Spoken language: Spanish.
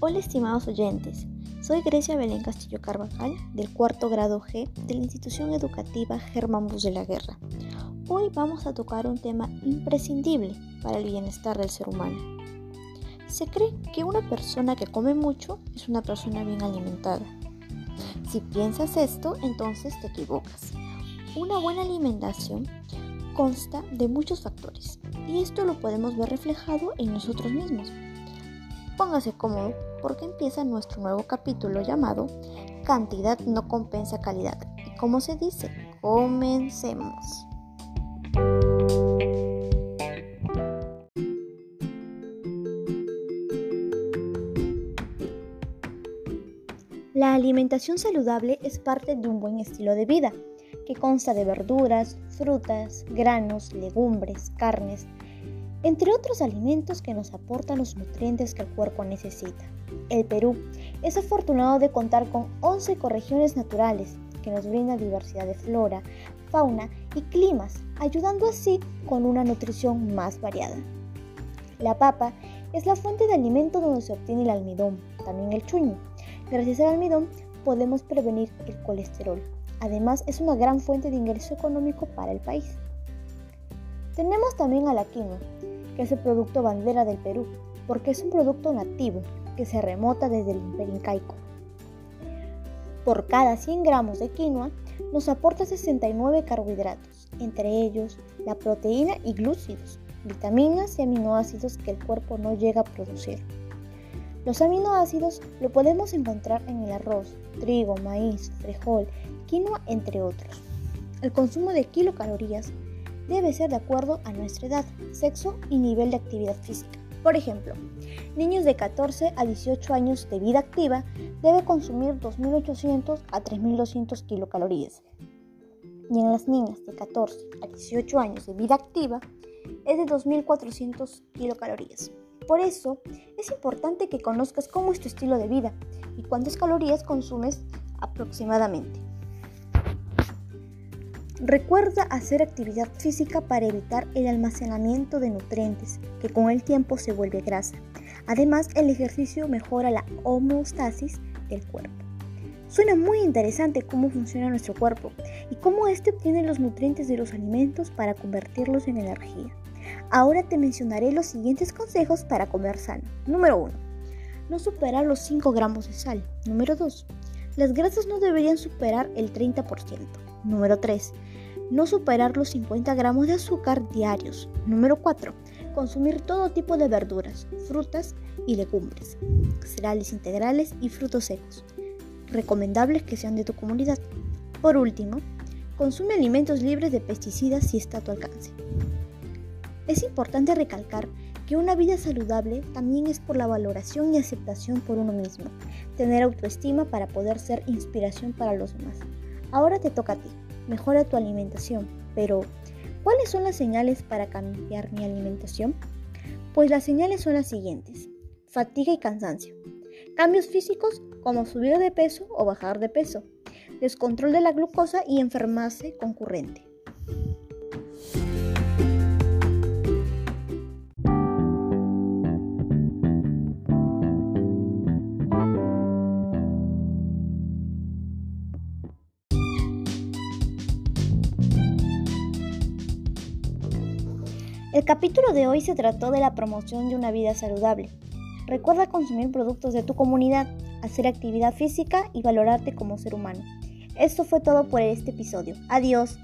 Hola estimados oyentes, soy Grecia Belén Castillo Carvajal del cuarto grado G de la institución educativa Germán Bus de la Guerra. Hoy vamos a tocar un tema imprescindible para el bienestar del ser humano. Se cree que una persona que come mucho es una persona bien alimentada. Si piensas esto, entonces te equivocas. Una buena alimentación consta de muchos factores y esto lo podemos ver reflejado en nosotros mismos. Póngase cómodo porque empieza nuestro nuevo capítulo llamado Cantidad no compensa calidad. ¿Y cómo se dice? Comencemos. La alimentación saludable es parte de un buen estilo de vida, que consta de verduras, frutas, granos, legumbres, carnes, entre otros alimentos que nos aportan los nutrientes que el cuerpo necesita. El Perú es afortunado de contar con 11 ecorregiones naturales que nos brindan diversidad de flora, fauna y climas, ayudando así con una nutrición más variada. La papa es la fuente de alimento donde se obtiene el almidón, también el chuño. Gracias al almidón podemos prevenir el colesterol. Además es una gran fuente de ingreso económico para el país. Tenemos también a la quinoa, que es el producto bandera del Perú, porque es un producto nativo que se remota desde el imperio incaico. Por cada 100 gramos de quinoa nos aporta 69 carbohidratos, entre ellos la proteína y glúcidos, vitaminas y aminoácidos que el cuerpo no llega a producir. Los aminoácidos lo podemos encontrar en el arroz, trigo, maíz, frijol, quinoa, entre otros. El consumo de kilocalorías debe ser de acuerdo a nuestra edad, sexo y nivel de actividad física. Por ejemplo, niños de 14 a 18 años de vida activa debe consumir 2.800 a 3.200 kilocalorías. Y en las niñas de 14 a 18 años de vida activa es de 2.400 kilocalorías. Por eso es importante que conozcas cómo es tu estilo de vida y cuántas calorías consumes aproximadamente. Recuerda hacer actividad física para evitar el almacenamiento de nutrientes, que con el tiempo se vuelve grasa. Además, el ejercicio mejora la homeostasis del cuerpo. Suena muy interesante cómo funciona nuestro cuerpo y cómo éste obtiene los nutrientes de los alimentos para convertirlos en energía. Ahora te mencionaré los siguientes consejos para comer sano. Número 1. No superar los 5 gramos de sal. Número 2. Las grasas no deberían superar el 30%. Número 3. No superar los 50 gramos de azúcar diarios. Número 4. Consumir todo tipo de verduras, frutas y legumbres, cereales integrales y frutos secos. Recomendables que sean de tu comunidad. Por último, consume alimentos libres de pesticidas si está a tu alcance. Es importante recalcar que una vida saludable también es por la valoración y aceptación por uno mismo, tener autoestima para poder ser inspiración para los demás. Ahora te toca a ti, mejora tu alimentación, pero ¿cuáles son las señales para cambiar mi alimentación? Pues las señales son las siguientes, fatiga y cansancio, cambios físicos como subir de peso o bajar de peso, descontrol de la glucosa y enfermarse concurrente. El capítulo de hoy se trató de la promoción de una vida saludable. Recuerda consumir productos de tu comunidad, hacer actividad física y valorarte como ser humano. Esto fue todo por este episodio. Adiós.